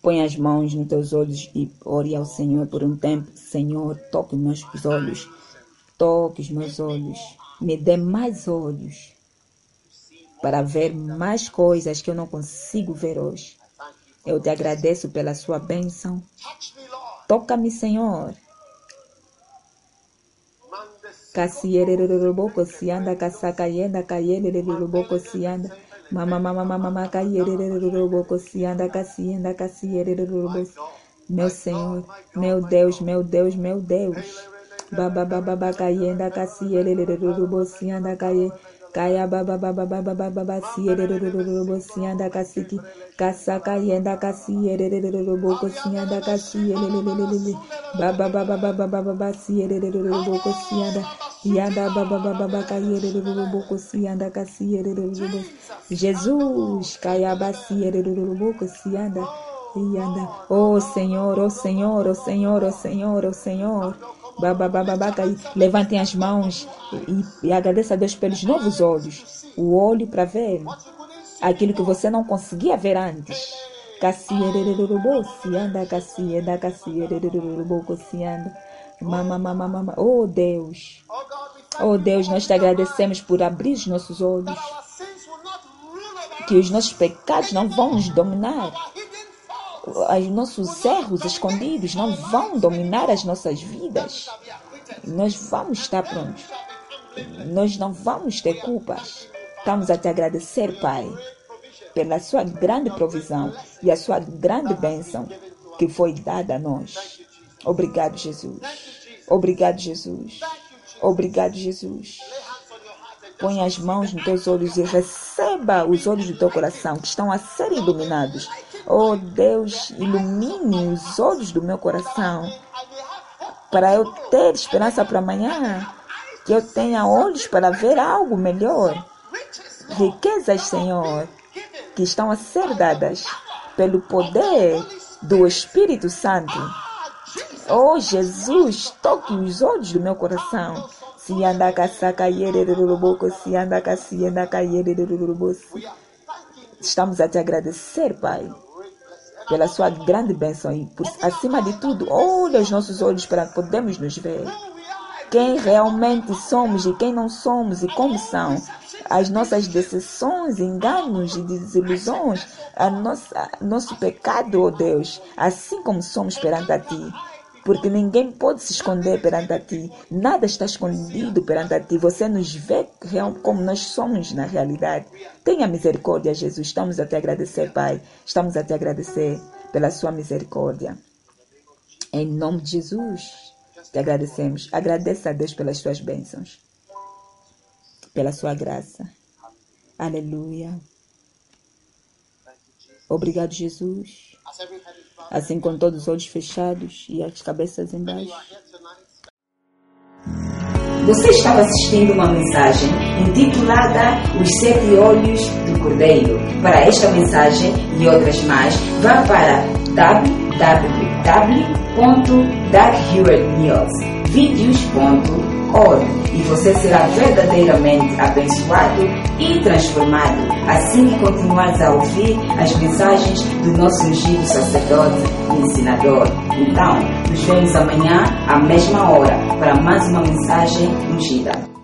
Põe as mãos nos teus olhos e ore ao Senhor por um tempo. Senhor, toque os meus olhos. Toque os meus olhos. Me dê mais olhos para ver mais coisas que eu não consigo ver hoje. Eu te agradeço pela sua bênção. Toca-me, Senhor. Casierereroboko sianda casacayenda. Mama mama mama cayerereroboko sianda casienda casierereroboko. Meu Senhor, meu Deus, meu Deus, meu Deus. Baba baba baba cayenda casierereroboko sianda caye. Kaya baba baba baba baba baba sierereroboko sianda casiki. Casacayenda casierereroboko sianda casierereroboko. Baba baba baba baba baba casierereroboko. Jesus, caiaba sierereroboko sianda. Yanda. Oh Senhor, oh Senhor, oh Senhor, oh Senhor, oh Senhor. Levantem as mãos e, e agradeça a Deus pelos novos olhos. O olho para ver aquilo que você não conseguia ver antes. Cassierereroboko sianda, cassienda, cassierereroboko sianda. Mama, mama, mama. Oh Deus. Oh Oh Deus, nós te agradecemos por abrir os nossos olhos. Que os nossos pecados não vão nos dominar. Os nossos erros escondidos não vão dominar as nossas vidas. Nós vamos estar prontos. Nós não vamos ter culpas. Estamos a te agradecer, Pai, pela sua grande provisão e a sua grande bênção que foi dada a nós. Obrigado, Jesus. Obrigado, Jesus. Obrigado, Jesus. Põe as mãos nos teus olhos e receba os olhos do teu coração que estão a ser iluminados. Oh Deus, ilumine os olhos do meu coração para eu ter esperança para amanhã. Que eu tenha olhos para ver algo melhor. Riquezas, Senhor, que estão a ser dadas pelo poder do Espírito Santo. Oh Jesus, toque os olhos do meu coração. Se anda se anda Estamos a te agradecer, Pai, pela sua grande bênção e por acima de tudo, olha os nossos olhos para podermos nos ver. Quem realmente somos e quem não somos e como são as nossas decepções, enganos e desilusões, a nossa, nosso pecado, oh Deus, assim como somos perante a Ti porque ninguém pode se esconder perante a ti. Nada está escondido perante a ti. Você nos vê como nós somos na realidade. Tenha misericórdia, Jesus. Estamos a te agradecer, Pai. Estamos a te agradecer pela sua misericórdia. Em nome de Jesus, te agradecemos. Agradeça a Deus pelas suas bênçãos, pela sua graça. Aleluia. Obrigado, Jesus assim com todos os olhos fechados e as cabeças embaixo. Você estava assistindo uma mensagem intitulada Os Sete Olhos do Cordeiro. Para esta mensagem e outras mais, vá para www.darkhewernews.videos.com e você será verdadeiramente abençoado e transformado assim que continuares a ouvir as mensagens do nosso ungido sacerdote e ensinador. Então, nos vemos amanhã à mesma hora para mais uma mensagem ungida.